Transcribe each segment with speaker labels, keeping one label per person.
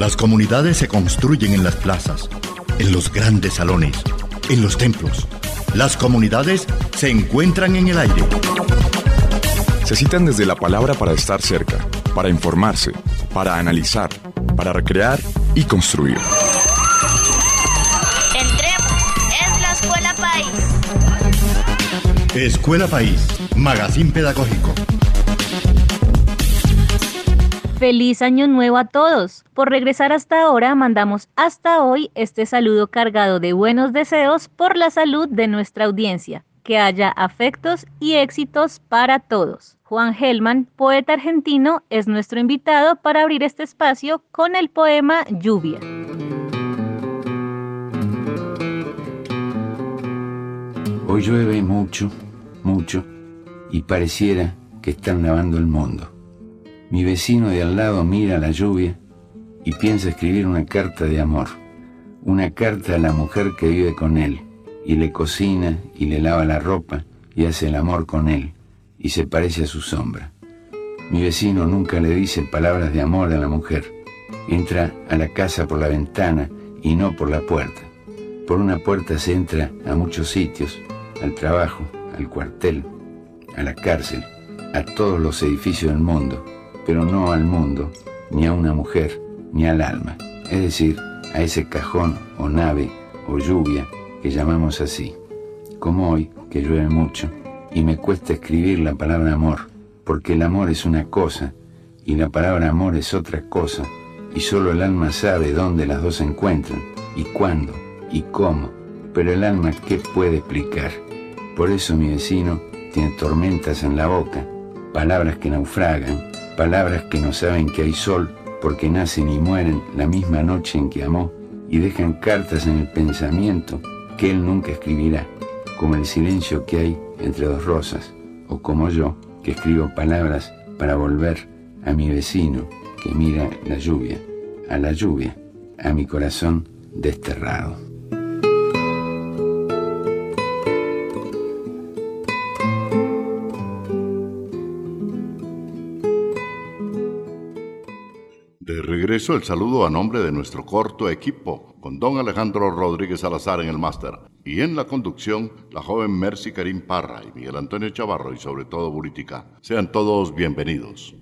Speaker 1: Las comunidades se construyen en las plazas, en los grandes salones, en los templos. Las comunidades se encuentran en el aire.
Speaker 2: Se citan desde la palabra para estar cerca, para informarse, para analizar, para recrear y construir.
Speaker 3: Entremos, es la Escuela País.
Speaker 1: Escuela País, Magazine Pedagógico.
Speaker 4: Feliz año nuevo a todos. Por regresar hasta ahora, mandamos hasta hoy este saludo cargado de buenos deseos por la salud de nuestra audiencia. Que haya afectos y éxitos para todos. Juan Gelman, poeta argentino, es nuestro invitado para abrir este espacio con el poema Lluvia.
Speaker 5: Hoy llueve mucho, mucho, y pareciera que están lavando el mundo. Mi vecino de al lado mira la lluvia y piensa escribir una carta de amor, una carta a la mujer que vive con él, y le cocina y le lava la ropa y hace el amor con él, y se parece a su sombra. Mi vecino nunca le dice palabras de amor a la mujer. Entra a la casa por la ventana y no por la puerta. Por una puerta se entra a muchos sitios, al trabajo, al cuartel, a la cárcel, a todos los edificios del mundo, pero no al mundo, ni a una mujer, ni al alma, es decir, a ese cajón o nave o lluvia que llamamos así. Como hoy, que llueve mucho, y me cuesta escribir la palabra amor, porque el amor es una cosa y la palabra amor es otra cosa, y solo el alma sabe dónde las dos se encuentran, y cuándo, y cómo, pero el alma qué puede explicar. Por eso mi vecino tiene tormentas en la boca, palabras que naufragan, palabras que no saben que hay sol porque nacen y mueren la misma noche en que amó y dejan cartas en el pensamiento que él nunca escribirá, como el silencio que hay entre dos rosas, o como yo, que escribo palabras para volver a mi vecino que mira la lluvia, a la lluvia, a mi corazón desterrado.
Speaker 6: El saludo a nombre de nuestro corto equipo, con don Alejandro Rodríguez Salazar en el máster y en la conducción la joven Mercy Karim Parra y Miguel Antonio Chavarro y sobre todo Buritica. Sean todos bienvenidos.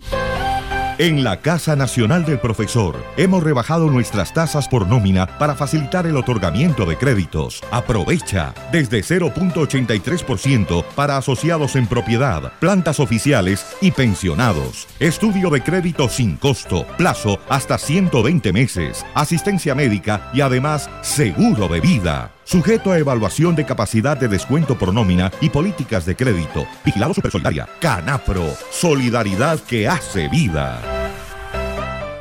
Speaker 7: En la Casa Nacional del Profesor hemos rebajado nuestras tasas por nómina para facilitar el otorgamiento de créditos. Aprovecha desde 0.83% para asociados en propiedad, plantas oficiales y pensionados. Estudio de crédito sin costo, plazo hasta 120 meses, asistencia médica y además seguro de vida. Sujeto a evaluación de capacidad de descuento por nómina y políticas de crédito. Vigilado Supersolidaria. Canapro. Solidaridad que hace vida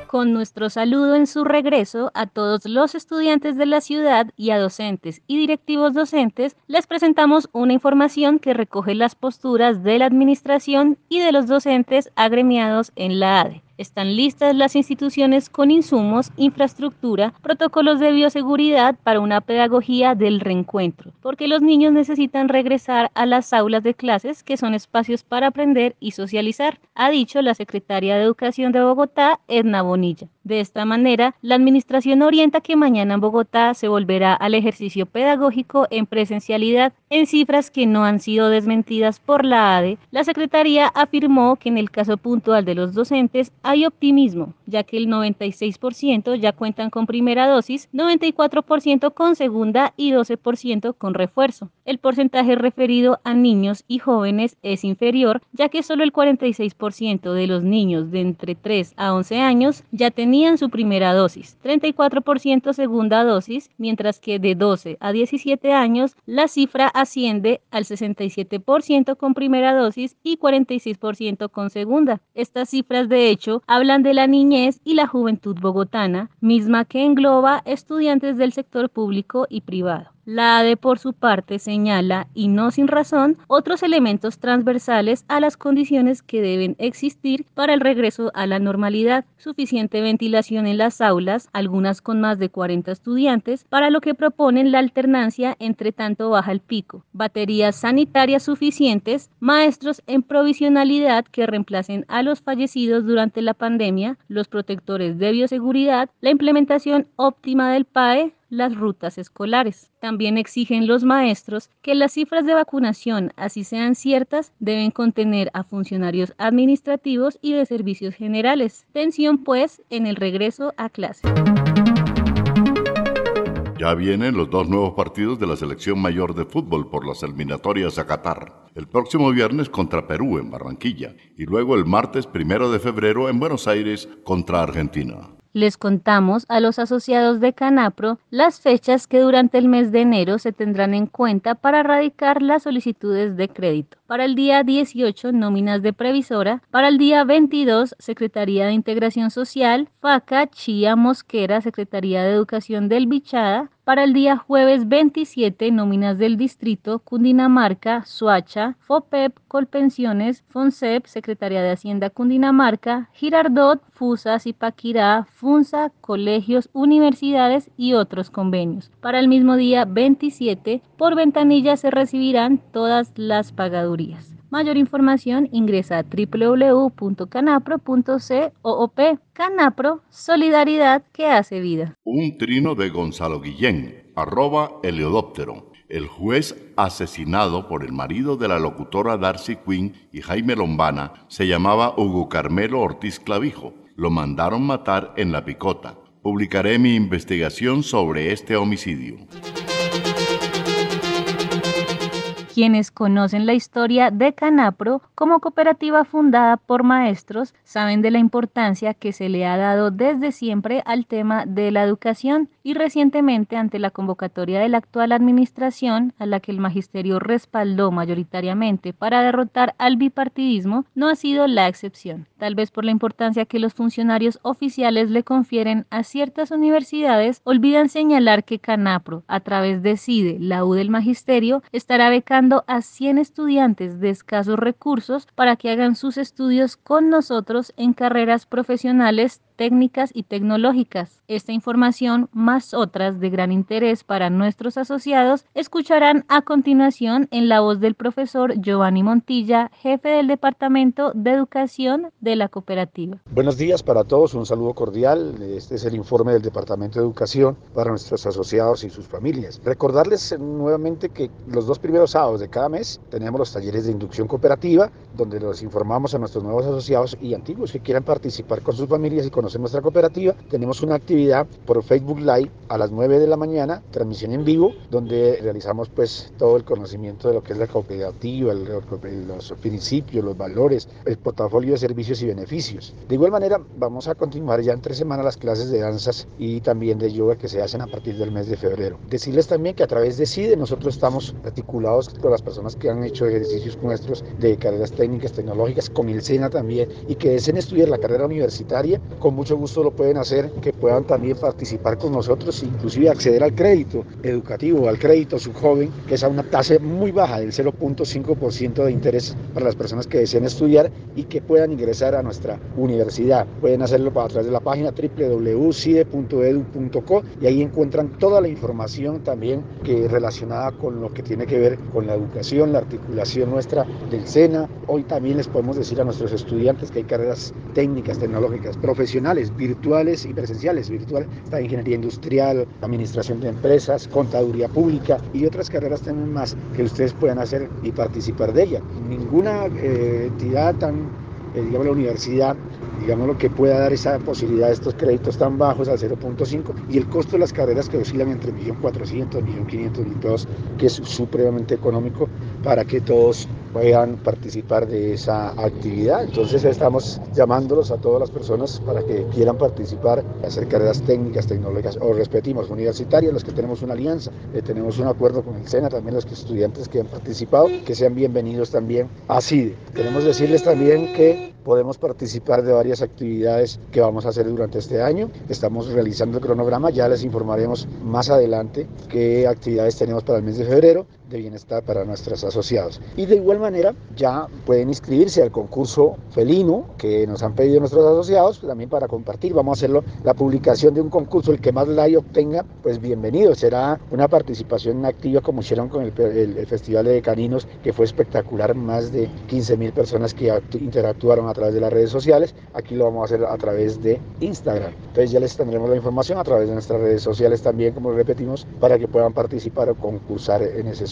Speaker 4: con nuestro saludo en su regreso a todos los estudiantes de la ciudad y a docentes y directivos docentes, les presentamos una información que recoge las posturas de la administración y de los docentes agremiados en la ADE. Están listas las instituciones con insumos, infraestructura, protocolos de bioseguridad para una pedagogía del reencuentro, porque los niños necesitan regresar a las aulas de clases, que son espacios para aprender y socializar, ha dicho la secretaria de Educación de Bogotá, Edna Bonilla. De esta manera, la Administración orienta que mañana en Bogotá se volverá al ejercicio pedagógico en presencialidad. En cifras que no han sido desmentidas por la ADE, la Secretaría afirmó que en el caso puntual de los docentes hay optimismo, ya que el 96% ya cuentan con primera dosis, 94% con segunda y 12% con refuerzo. El porcentaje referido a niños y jóvenes es inferior, ya que solo el 46% de los niños de entre 3 a 11 años ya tenían su primera dosis, 34% segunda dosis, mientras que de 12 a 17 años la cifra asciende al 67% con primera dosis y 46% con segunda. Estas cifras de hecho hablan de la niñez y la juventud bogotana, misma que engloba estudiantes del sector público y privado. La ADE, por su parte, señala, y no sin razón, otros elementos transversales a las condiciones que deben existir para el regreso a la normalidad. Suficiente ventilación en las aulas, algunas con más de 40 estudiantes, para lo que proponen la alternancia entre tanto baja el pico. Baterías sanitarias suficientes, maestros en provisionalidad que reemplacen a los fallecidos durante la pandemia, los protectores de bioseguridad, la implementación óptima del PAE, las rutas escolares. También exigen los maestros que las cifras de vacunación, así sean ciertas, deben contener a funcionarios administrativos y de servicios generales. Tensión, pues, en el regreso a clase.
Speaker 6: Ya vienen los dos nuevos partidos de la selección mayor de fútbol por las eliminatorias a Qatar. El próximo viernes contra Perú en Barranquilla y luego el martes primero de febrero en Buenos Aires contra Argentina
Speaker 4: les contamos a los asociados de Canapro las fechas que durante el mes de enero se tendrán en cuenta para radicar las solicitudes de crédito. Para el día 18, nóminas de previsora. Para el día 22, Secretaría de Integración Social. FACA, Chía, Mosquera, Secretaría de Educación del Bichada. Para el día jueves 27, nóminas del distrito, Cundinamarca, Suacha, FOPEP, Colpensiones, FONSEP, Secretaría de Hacienda Cundinamarca, Girardot, FUSA, Zipaquirá, FUNSA, colegios, universidades y otros convenios. Para el mismo día 27, por ventanilla se recibirán todas las pagadurías. Mayor información ingresa a www.canapro.coop. Canapro, solidaridad que hace vida.
Speaker 6: Un trino de Gonzalo Guillén, arroba Heliodóptero. El juez asesinado por el marido de la locutora Darcy Quinn y Jaime Lombana se llamaba Hugo Carmelo Ortiz Clavijo. Lo mandaron matar en La Picota. Publicaré mi investigación sobre este homicidio.
Speaker 4: Quienes conocen la historia de Canapro como cooperativa fundada por maestros saben de la importancia que se le ha dado desde siempre al tema de la educación y recientemente ante la convocatoria de la actual administración a la que el magisterio respaldó mayoritariamente para derrotar al bipartidismo no ha sido la excepción, tal vez por la importancia que los funcionarios oficiales le confieren a ciertas universidades, olvidan señalar que Canapro, a través de CIDE, la U del magisterio, estará becando a 100 estudiantes de escasos recursos para que hagan sus estudios con nosotros en carreras profesionales técnicas y tecnológicas. Esta información, más otras de gran interés para nuestros asociados, escucharán a continuación en la voz del profesor Giovanni Montilla, jefe del Departamento de Educación de la cooperativa.
Speaker 8: Buenos días para todos, un saludo cordial. Este es el informe del Departamento de Educación para nuestros asociados y sus familias. Recordarles nuevamente que los dos primeros sábados de cada mes tenemos los talleres de inducción cooperativa, donde los informamos a nuestros nuevos asociados y antiguos que quieran participar con sus familias y con en nuestra cooperativa. Tenemos una actividad por Facebook Live a las 9 de la mañana, transmisión en vivo, donde realizamos pues todo el conocimiento de lo que es la cooperativa, los principios, los valores, el portafolio de servicios y beneficios. De igual manera, vamos a continuar ya en tres semanas las clases de danzas y también de yoga que se hacen a partir del mes de febrero. Decirles también que a través de CIDE nosotros estamos articulados con las personas que han hecho ejercicios nuestros de carreras técnicas, tecnológicas, con el SENA también, y que deseen estudiar la carrera universitaria con mucho gusto lo pueden hacer, que puedan también participar con nosotros, inclusive acceder al crédito educativo, al crédito subjoven, que es a una tasa muy baja del 0.5% de interés para las personas que deseen estudiar y que puedan ingresar a nuestra universidad. Pueden hacerlo a través de la página www.cide.edu.co y ahí encuentran toda la información también que relacionada con lo que tiene que ver con la educación, la articulación nuestra del SENA. Hoy también les podemos decir a nuestros estudiantes que hay carreras técnicas, tecnológicas, profesionales, virtuales y presenciales. Virtual está ingeniería industrial, administración de empresas, contaduría pública y otras carreras también más que ustedes puedan hacer y participar de ella. Ninguna eh, entidad tan, eh, digamos, la universidad digamos lo que pueda dar esa posibilidad de estos créditos tan bajos al 0.5 y el costo de las carreras que oscilan entre 1.400.000, 1.500.000 pesos, que es supremamente económico para que todos puedan participar de esa actividad. Entonces estamos llamándolos a todas las personas para que quieran participar, hacer carreras técnicas, tecnológicas o repetimos, universitarias, los que tenemos una alianza, eh, tenemos un acuerdo con el SENA, también los estudiantes que han participado, que sean bienvenidos también a CIDE. Queremos decirles también que podemos participar de varias actividades que vamos a hacer durante este año. Estamos realizando el cronograma, ya les informaremos más adelante qué actividades tenemos para el mes de febrero de bienestar para nuestros asociados. Y de igual manera ya pueden inscribirse al concurso felino que nos han pedido nuestros asociados, también para compartir. Vamos a hacerlo la publicación de un concurso, el que más like obtenga, pues bienvenido. Será una participación activa como hicieron con el, el, Festival de Caninos, que fue espectacular, más de 15 mil personas que interactuaron a través de las redes sociales. Aquí lo vamos a hacer a través de Instagram. Entonces ya les tendremos la información a través de nuestras redes sociales también, como repetimos, para que puedan participar o concursar en ese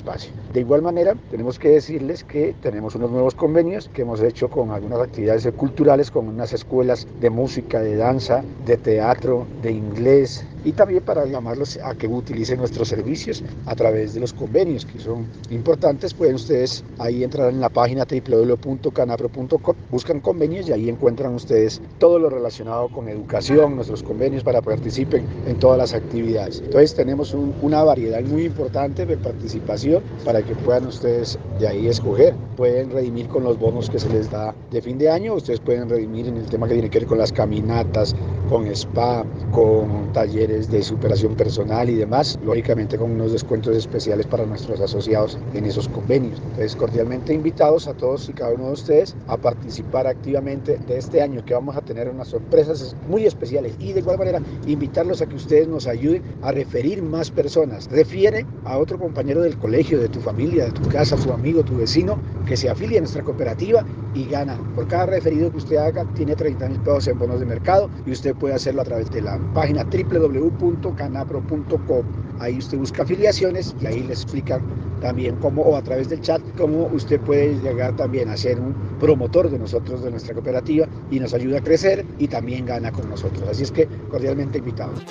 Speaker 8: De igual manera, tenemos que decirles que tenemos unos nuevos convenios que hemos hecho con algunas actividades culturales, con unas escuelas de música, de danza, de teatro, de inglés, y también para llamarlos a que utilicen nuestros servicios a través de los convenios que son importantes. Pueden ustedes ahí entrar en la página www.canapro.com, buscan convenios y ahí encuentran ustedes todo lo relacionado con educación, nuestros convenios para que participen en todas las actividades. Entonces tenemos una variedad muy importante de participación para que puedan ustedes de ahí escoger. Pueden redimir con los bonos que se les da de fin de año, ustedes pueden redimir en el tema que tiene que ver con las caminatas, con spa, con talleres de superación personal y demás, lógicamente con unos descuentos especiales para nuestros asociados en esos convenios. Entonces, cordialmente invitados a todos y cada uno de ustedes a participar activamente de este año que vamos a tener unas sorpresas muy especiales y de igual manera invitarlos a que ustedes nos ayuden a referir más personas. Refiere a otro compañero del colegio, de tu familia, de tu casa, tu amigo, tu vecino, que se afilie a nuestra cooperativa y gana. Por cada referido que usted haga, tiene 30 mil pesos en bonos de mercado y usted puede hacerlo a través de la página www www.canapro.com. Ahí usted busca afiliaciones y ahí le explican también cómo, o a través del chat, cómo usted puede llegar también a ser un promotor de nosotros, de nuestra cooperativa, y nos ayuda a crecer y también gana con nosotros. Así es que cordialmente invitados.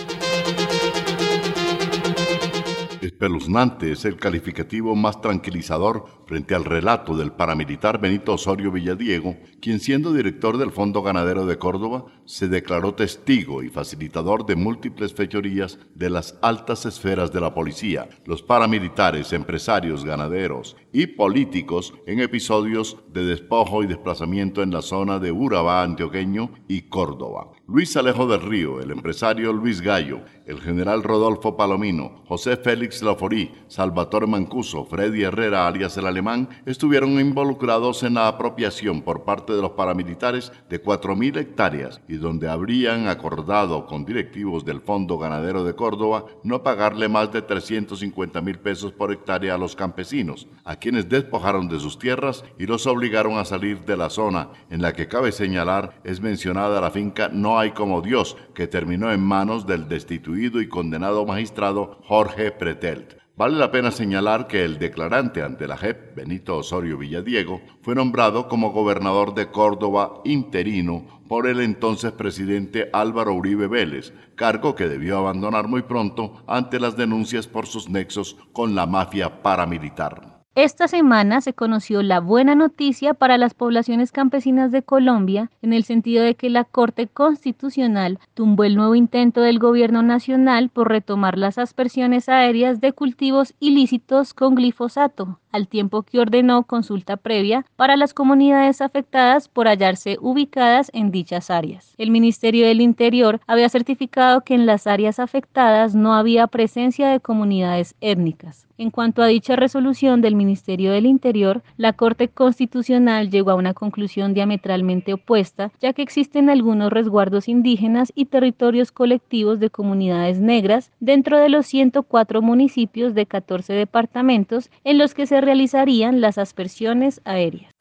Speaker 1: Espeluznante es el calificativo más tranquilizador frente al relato del paramilitar Benito Osorio Villadiego, quien siendo director del Fondo Ganadero de Córdoba, se declaró testigo y facilitador de múltiples fechorías de las altas esferas de la policía, los paramilitares, empresarios, ganaderos y políticos en episodios de despojo y desplazamiento en la zona de Urabá antioqueño y Córdoba. Luis Alejo del Río, el empresario Luis Gallo, el general Rodolfo Palomino, José Félix Laforí, Salvatore Mancuso, Freddy Herrera alias el alemán, estuvieron involucrados en la apropiación por parte de los paramilitares de 4.000 hectáreas y donde habrían acordado con directivos del Fondo Ganadero de Córdoba no pagarle más de 350 mil pesos por hectárea a los campesinos, a quienes despojaron de sus tierras y los obligaron a salir de la zona en la que cabe señalar es mencionada la finca No hay como Dios, que terminó en manos del destituido y condenado magistrado Jorge Pretelt. Vale la pena señalar que el declarante ante la JEP, Benito Osorio Villadiego, fue nombrado como gobernador de Córdoba interino por el entonces presidente Álvaro Uribe Vélez, cargo que debió abandonar muy pronto ante las denuncias por sus nexos con la mafia paramilitar.
Speaker 4: Esta semana se conoció la buena noticia para las poblaciones campesinas de Colombia en el sentido de que la Corte Constitucional tumbó el nuevo intento del gobierno nacional por retomar las aspersiones aéreas de cultivos ilícitos con glifosato, al tiempo que ordenó consulta previa para las comunidades afectadas por hallarse ubicadas en dichas áreas. El Ministerio del Interior había certificado que en las áreas afectadas no había presencia de comunidades étnicas. En cuanto a dicha resolución del Ministerio del Interior, la Corte Constitucional llegó a una conclusión diametralmente opuesta, ya que existen algunos resguardos indígenas y territorios colectivos de comunidades negras dentro de los 104 municipios de 14 departamentos en los que se realizarían las aspersiones aéreas.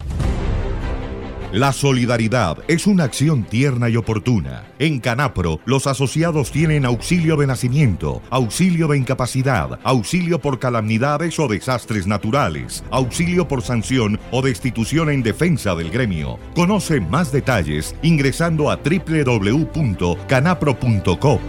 Speaker 7: La solidaridad es una acción tierna y oportuna. En Canapro, los asociados tienen auxilio de nacimiento, auxilio de incapacidad, auxilio por calamidades o desastres naturales, auxilio por sanción o destitución en defensa del gremio. Conoce más detalles ingresando a www.canapro.com.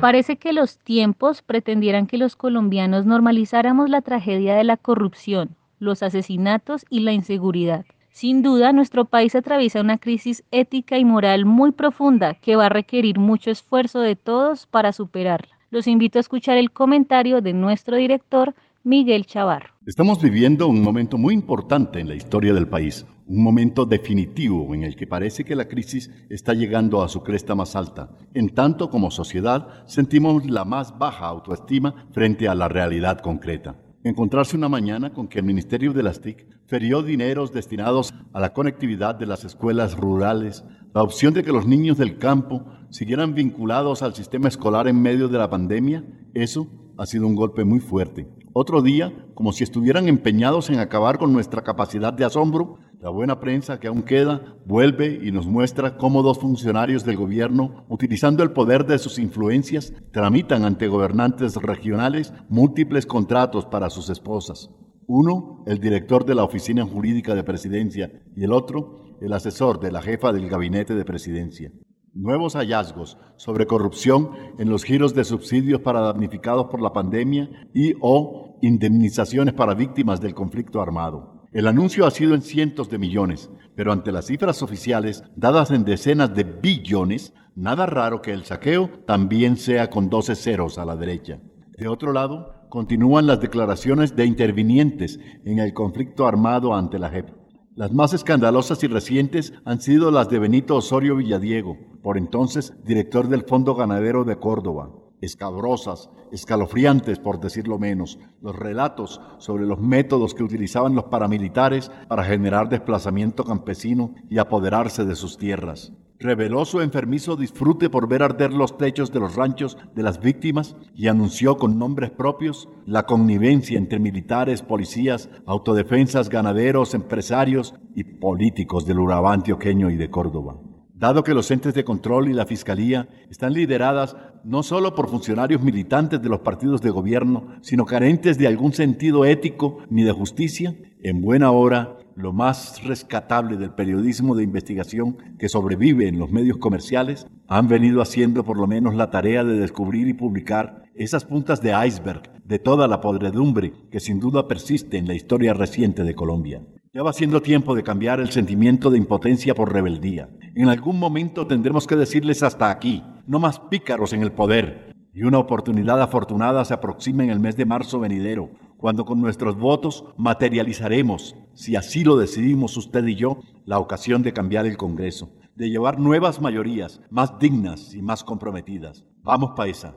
Speaker 4: Parece que los tiempos pretendieran que los colombianos normalizáramos la tragedia de la corrupción, los asesinatos y la inseguridad. Sin duda, nuestro país atraviesa una crisis ética y moral muy profunda que va a requerir mucho esfuerzo de todos para superarla. Los invito a escuchar el comentario de nuestro director, Miguel Chavarro.
Speaker 6: Estamos viviendo un momento muy importante en la historia del país, un momento definitivo en el que parece que la crisis está llegando a su cresta más alta, en tanto como sociedad sentimos la más baja autoestima frente a la realidad concreta. Encontrarse una mañana con que el Ministerio de las TIC ferió dineros destinados a la conectividad de las escuelas rurales, la opción de que los niños del campo siguieran vinculados al sistema escolar en medio de la pandemia, eso ha sido un golpe muy fuerte. Otro día, como si estuvieran empeñados en acabar con nuestra capacidad de asombro, la buena prensa que aún queda vuelve y nos muestra cómo dos funcionarios del gobierno, utilizando el poder de sus influencias, tramitan ante gobernantes regionales múltiples contratos para sus esposas. Uno, el director de la Oficina Jurídica de Presidencia, y el otro, el asesor de la jefa del Gabinete de Presidencia. Nuevos hallazgos sobre corrupción en los giros de subsidios para damnificados por la pandemia y o indemnizaciones para víctimas del conflicto armado. El anuncio ha sido en cientos de millones, pero ante las cifras oficiales dadas en decenas de billones, nada raro que el saqueo también sea con 12 ceros a la derecha. De otro lado, continúan las declaraciones de intervinientes en el conflicto armado ante la JEP. Las más escandalosas y recientes han sido las de Benito Osorio Villadiego, por entonces director del Fondo Ganadero de Córdoba. Escabrosas, escalofriantes por decirlo menos, los relatos sobre los métodos que utilizaban los paramilitares para generar desplazamiento campesino y apoderarse de sus tierras reveló su enfermizo disfrute por ver arder los techos de los ranchos de las víctimas y anunció con nombres propios la connivencia entre militares, policías, autodefensas, ganaderos, empresarios y políticos del Urabá antioqueño y de Córdoba. Dado que los entes de control y la fiscalía están lideradas no solo por funcionarios militantes de los partidos de gobierno, sino carentes de algún sentido ético ni de justicia, en buena hora lo más rescatable del periodismo de investigación que sobrevive en los medios comerciales, han venido haciendo por lo menos la tarea de descubrir y publicar esas puntas de iceberg de toda la podredumbre que sin duda persiste en la historia reciente de Colombia. Ya va siendo tiempo de cambiar el sentimiento de impotencia por rebeldía. En algún momento tendremos que decirles hasta aquí, no más pícaros en el poder. Y una oportunidad afortunada se aproxima en el mes de marzo venidero, cuando con nuestros votos materializaremos, si así lo decidimos usted y yo, la ocasión de cambiar el Congreso, de llevar nuevas mayorías más dignas y más comprometidas. Vamos, paisa.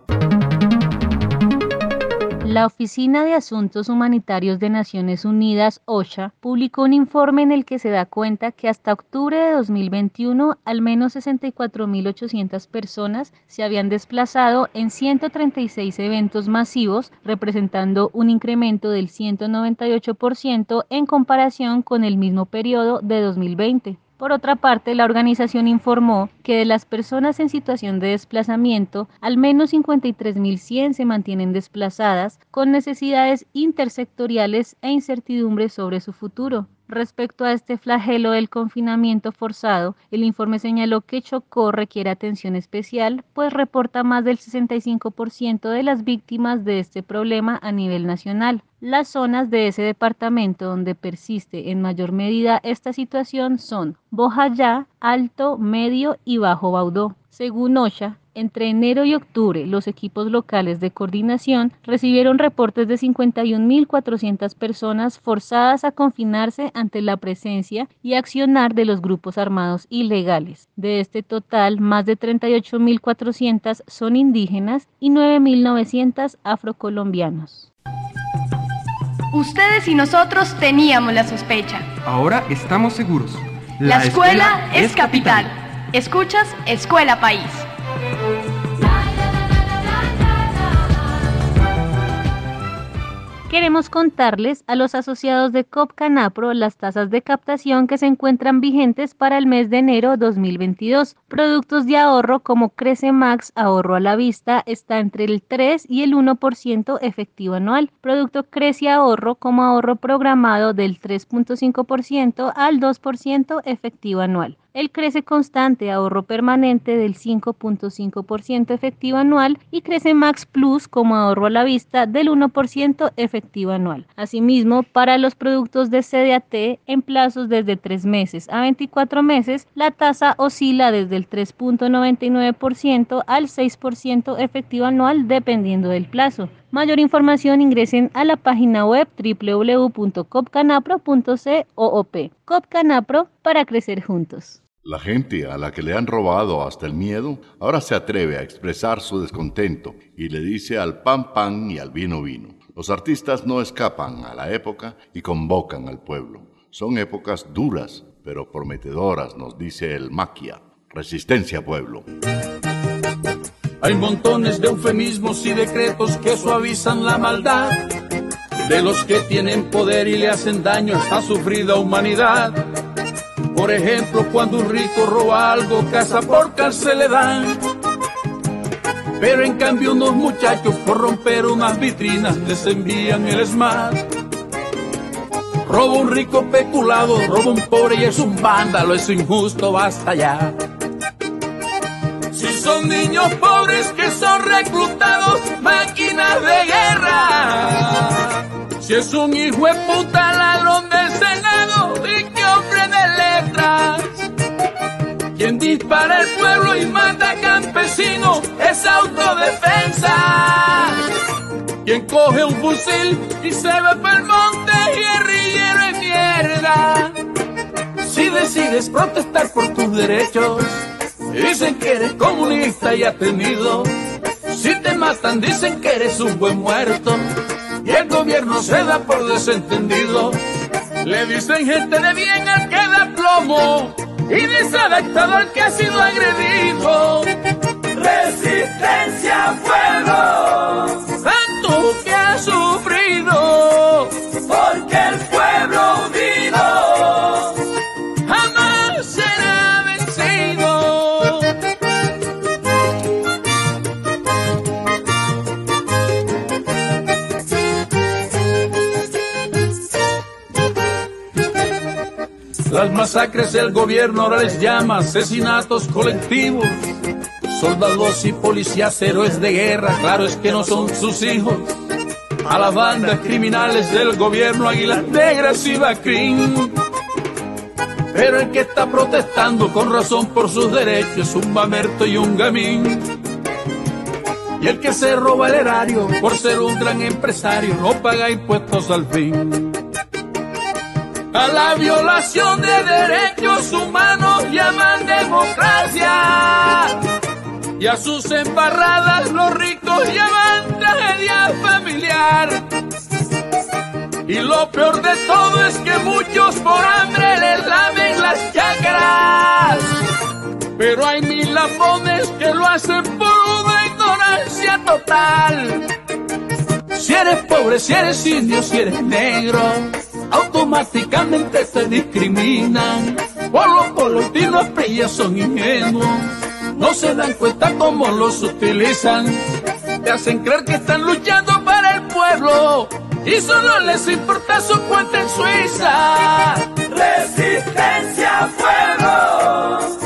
Speaker 4: La Oficina de Asuntos Humanitarios de Naciones Unidas, OSHA, publicó un informe en el que se da cuenta que hasta octubre de 2021 al menos 64.800 personas se habían desplazado en 136 eventos masivos, representando un incremento del 198% en comparación con el mismo periodo de 2020. Por otra parte, la organización informó que de las personas en situación de desplazamiento, al menos 53.100 se mantienen desplazadas con necesidades intersectoriales e incertidumbres sobre su futuro. Respecto a este flagelo del confinamiento forzado, el informe señaló que Chocó requiere atención especial, pues reporta más del 65% de las víctimas de este problema a nivel nacional. Las zonas de ese departamento donde persiste en mayor medida esta situación son Bojayá, Alto, Medio y Bajo Baudó. Según OSHA, entre enero y octubre, los equipos locales de coordinación recibieron reportes de 51.400 personas forzadas a confinarse ante la presencia y accionar de los grupos armados ilegales. De este total, más de 38.400 son indígenas y 9.900 afrocolombianos.
Speaker 9: Ustedes y nosotros teníamos la sospecha.
Speaker 10: Ahora estamos seguros.
Speaker 9: La, escuela, es capital. Escuchas Escuela País.
Speaker 4: Queremos contarles a los asociados de COP Canapro las tasas de captación que se encuentran vigentes para el mes de enero 2022. Productos de ahorro como Crece Max ahorro a la vista está entre el 3 y el 1% efectivo anual. Producto Crece ahorro como ahorro programado del 3.5% al 2% efectivo anual. El Crece Constante ahorro permanente del 5.5% efectivo anual y Crece Max Plus como ahorro a la vista del 1% efectivo anual. Asimismo, para los productos de CDAT en plazos desde 3 meses a 24 meses, la tasa oscila desde el 3.99% al 6% efectivo anual dependiendo del plazo. Mayor información ingresen a la página web www.copcanapro.coop. Copcanapro para crecer juntos.
Speaker 6: La gente a la que le han robado hasta el miedo ahora se atreve a expresar su descontento y le dice al pan pan y al vino vino. Los artistas no escapan a la época y convocan al pueblo. Son épocas duras, pero prometedoras, nos dice el Maquia. Resistencia, pueblo.
Speaker 11: Hay montones de eufemismos y decretos que suavizan la maldad de los que tienen poder y le hacen daño a esta sufrida humanidad. Por ejemplo, cuando un rico roba algo, casa por cárcel le dan. Pero en cambio unos muchachos por romper unas vitrinas les envían el smart. Roba un rico peculado, roba un pobre y es un vándalo, es injusto, basta ya. Si son niños pobres que son reclutados, máquinas de guerra. Si es un hijo de puta ladrón del Senado letras. Quien dispara al pueblo y mata a campesinos es autodefensa. Quien coge un fusil y se va para el monte, guerrillero de mierda. Si decides protestar por tus derechos, Dicen que eres comunista y atenido. Si te matan, dicen que eres un buen muerto. Y el gobierno se da por desentendido. Le dicen gente de bien al que da plomo. Y desadaptado al que ha sido agredido. Resistencia, fuego. Tanto que ha sufrido. Masacres el gobierno ahora les llama asesinatos colectivos. Soldados y policías héroes de guerra, claro es que no son sus hijos. A las bandas criminales del gobierno Águilas Negras y Bacrín. Pero el que está protestando con razón por sus derechos un mamerto y un gamín. Y el que se roba el erario por ser un gran empresario no paga impuestos al fin. A la violación de derechos humanos llaman democracia. Y a sus embarradas los ricos llaman tragedia familiar. Y lo peor de todo es que muchos por hambre les lamen las chacras. Pero hay mil lambones que lo hacen por una ignorancia total. Si eres pobre, si eres indio, si eres negro, automáticamente te discriminan. Por los colombianos ellas son ingenuos, no se dan cuenta cómo los utilizan. Te hacen creer que están luchando para el pueblo y solo les importa su cuenta en Suiza. Resistencia, fuego,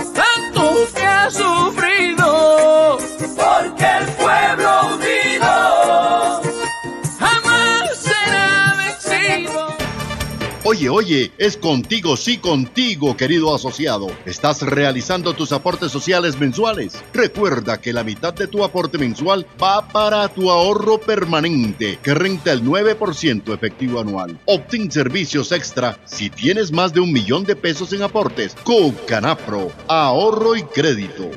Speaker 1: Oye, oye, es contigo, sí contigo, querido asociado. ¿Estás realizando tus aportes sociales mensuales? Recuerda que la mitad de tu aporte mensual va para tu ahorro permanente, que renta el 9% efectivo anual. Obtén servicios extra si tienes más de un millón de pesos en aportes. Con Canapro, ahorro y crédito.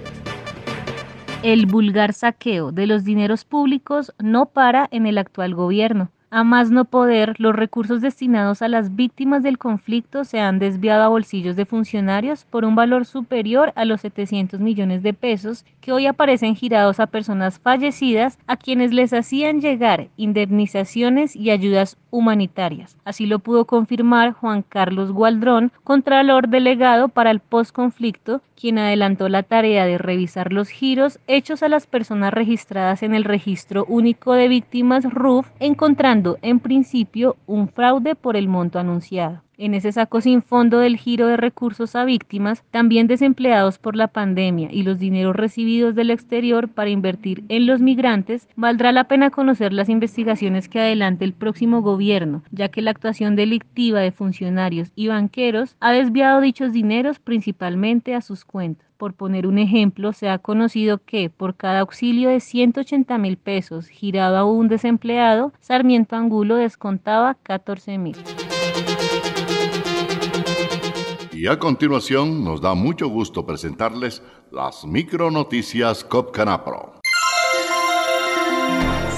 Speaker 4: El vulgar saqueo de los dineros públicos no para en el actual gobierno. A más no poder, los recursos destinados a las víctimas del conflicto se han desviado a bolsillos de funcionarios por un valor superior a los 700 millones de pesos que hoy aparecen girados a personas fallecidas a quienes les hacían llegar indemnizaciones y ayudas humanitarias. Así lo pudo confirmar Juan Carlos Gualdrón, Contralor Delegado para el Postconflicto, quien adelantó la tarea de revisar los giros hechos a las personas registradas en el Registro Único de Víctimas RUF, encontrando en principio un fraude por el monto anunciado. En ese saco sin fondo del giro de recursos a víctimas, también desempleados por la pandemia y los dineros recibidos del exterior para invertir en los migrantes, valdrá la pena conocer las investigaciones que adelante el próximo gobierno, ya que la actuación delictiva de funcionarios y banqueros ha desviado dichos dineros principalmente a sus cuentas. Por poner un ejemplo, se ha conocido que por cada auxilio de 180 mil pesos girado a un desempleado, Sarmiento Angulo descontaba 14 mil.
Speaker 6: Y a continuación nos da mucho gusto presentarles las micronoticias Copcanapro.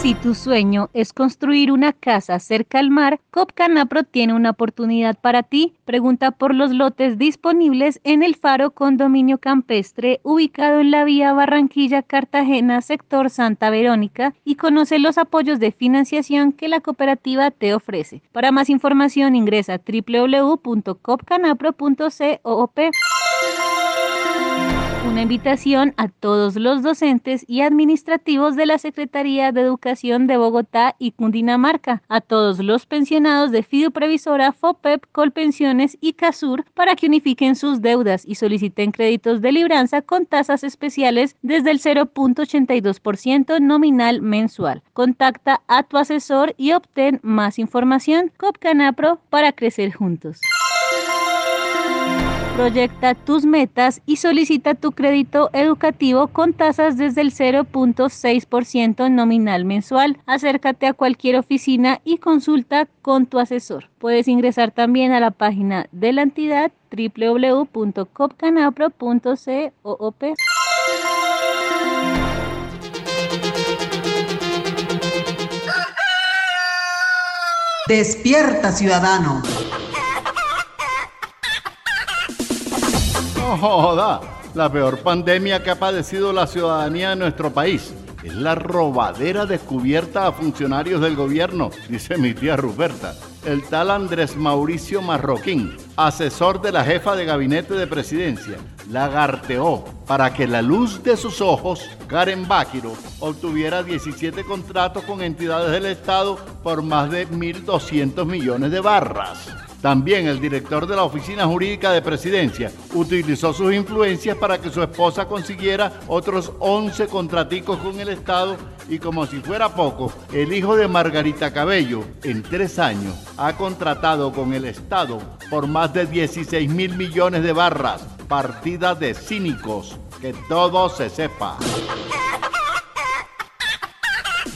Speaker 4: Si tu sueño es construir una casa cerca al mar, Copcanapro tiene una oportunidad para ti. Pregunta por los lotes disponibles en el Faro Condominio Campestre, ubicado en la vía Barranquilla-Cartagena, sector Santa Verónica, y conoce los apoyos de financiación que la cooperativa te ofrece. Para más información ingresa a www.copcanapro.coop una invitación a todos los docentes y administrativos de la Secretaría de Educación de Bogotá y Cundinamarca, a todos los pensionados de Fiduprevisora, FOPEP, Colpensiones y CASUR para que unifiquen sus deudas y soliciten créditos de libranza con tasas especiales desde el 0.82% nominal mensual. Contacta a tu asesor y obtén más información. COPCANAPRO para crecer juntos. Proyecta tus metas y solicita tu crédito educativo con tasas desde el 0.6% nominal mensual. Acércate a cualquier oficina y consulta con tu asesor. Puedes ingresar también a la página de la entidad www.copcanapro.coop.
Speaker 12: Despierta ciudadano.
Speaker 6: Joda, la peor pandemia que ha padecido la ciudadanía de nuestro país es la robadera descubierta a funcionarios del gobierno, dice mi tía Ruperta. El tal Andrés Mauricio Marroquín, asesor de la jefa de gabinete de presidencia, lagarteó para que la luz de sus ojos, Karen Báquiro, obtuviera 17 contratos con entidades del Estado por más de 1.200 millones de barras. También el director de la Oficina Jurídica de Presidencia utilizó sus influencias para que su esposa consiguiera otros 11 contraticos con el Estado y como si fuera poco, el hijo de Margarita Cabello en tres años ha contratado con el Estado por más de 16 mil millones de barras, partida de cínicos, que todo se sepa.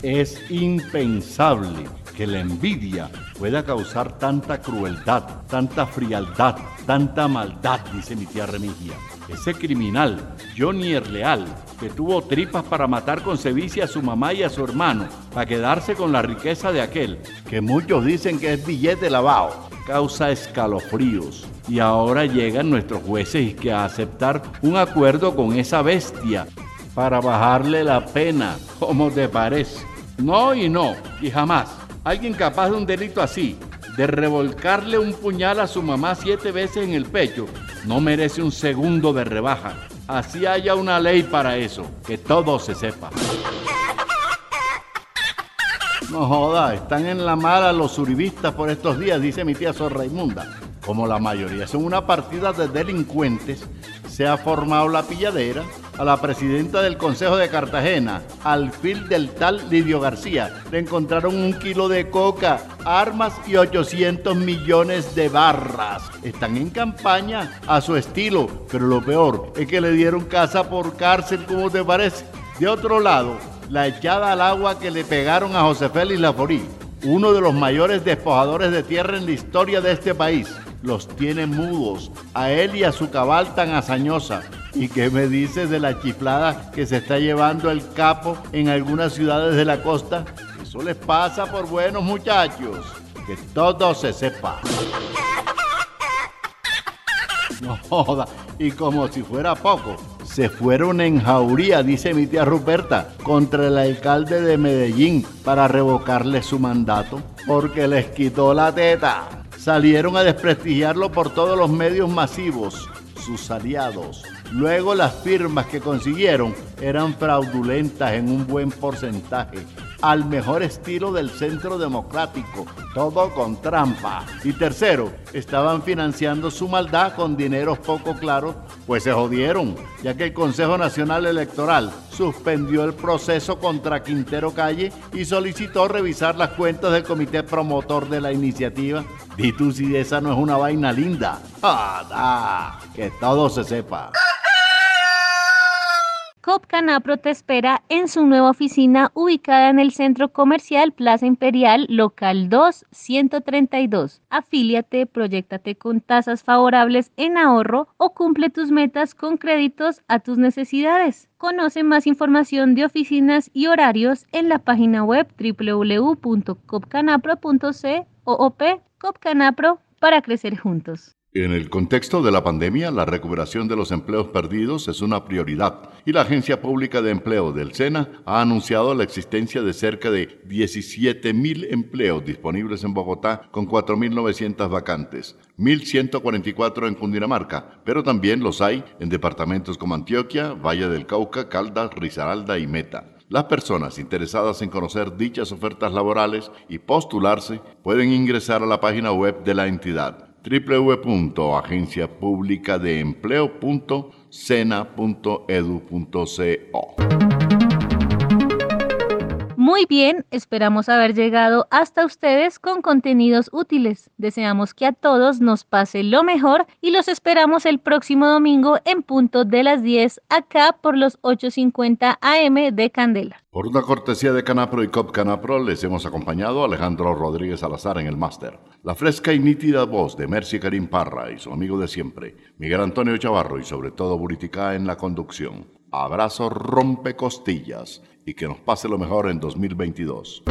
Speaker 6: Es impensable que la envidia pueda causar tanta crueldad, tanta frialdad, tanta maldad, dice mi tía Remigia. Ese criminal, Johnny Erleal, que tuvo tripas para matar con sevicia a su mamá y a su hermano, para quedarse con la riqueza de aquel, que muchos dicen que es billete lavado, causa escalofríos. Y ahora llegan nuestros jueces que a aceptar un acuerdo con esa bestia para bajarle la pena, como te parece. No y no, y jamás. Alguien capaz de un delito así, de revolcarle un puñal a su mamá siete veces en el pecho, no merece un segundo de rebaja. Así haya una ley para eso, que todo se sepa. No joda, están en la mala los uribistas por estos días, dice mi tía Sor Raimunda. Como la mayoría son una partida de delincuentes, se ha formado la pilladera a la presidenta del Consejo de Cartagena, al fil del tal Lidio García. Le encontraron un kilo de coca, armas y 800 millones de barras. Están en campaña a su estilo, pero lo peor es que le dieron casa por cárcel, ¿cómo te parece? De otro lado, la echada al agua que le pegaron a José Félix Laforí, uno de los mayores despojadores de tierra en la historia de este país los tiene mudos, a él y a su cabal tan hazañosa. ¿Y qué me dices de la chiflada que se está llevando el capo en algunas ciudades de la costa? Eso les pasa por buenos muchachos. Que todo se sepa. No joda, y como si fuera poco, se fueron en jauría, dice mi tía Ruperta, contra el alcalde de Medellín para revocarle su mandato, porque les quitó la teta salieron a desprestigiarlo por todos los medios masivos, sus aliados. Luego las firmas que consiguieron eran fraudulentas en un buen porcentaje al mejor estilo del centro democrático, todo con trampa. Y tercero, estaban financiando su maldad con dineros poco claros, pues se jodieron, ya que el Consejo Nacional Electoral suspendió el proceso contra Quintero Calle y solicitó revisar las cuentas del comité promotor de la iniciativa. Y tú si esa no es una vaina linda. ¡Ah, Que todo se sepa.
Speaker 4: COP Canapro te espera en su nueva oficina ubicada en el Centro Comercial Plaza Imperial, local 2, 132. Afíliate, proyectate con tasas favorables en ahorro o cumple tus metas con créditos a tus necesidades. Conoce más información de oficinas y horarios en la página web www.copcanapro.coop Copcanapro para crecer juntos.
Speaker 1: En el contexto de la pandemia, la recuperación de los empleos perdidos es una prioridad y la Agencia Pública de Empleo del SENA ha anunciado la existencia de cerca de 17.000 empleos disponibles en Bogotá con 4.900 vacantes, 1.144 en Cundinamarca, pero también los hay en departamentos como Antioquia, Valle del Cauca, Caldas, Risaralda y Meta. Las personas interesadas en conocer dichas ofertas laborales y postularse pueden ingresar a la página web de la entidad www.agenciapublicadeempleo.sena.edu.co.
Speaker 4: Muy bien, esperamos haber llegado hasta ustedes con contenidos útiles. Deseamos que a todos nos pase lo mejor y los esperamos el próximo domingo en punto de las 10 acá por los 8.50 AM de Candela.
Speaker 1: Por una cortesía de Canapro y Cop Canapro les hemos acompañado a Alejandro Rodríguez Salazar en el máster. La fresca y nítida voz de Mercy Karim Parra y su amigo de siempre, Miguel Antonio Chavarro y sobre todo Buritica en la conducción. Abrazo rompe costillas y que nos pase lo mejor en 2022.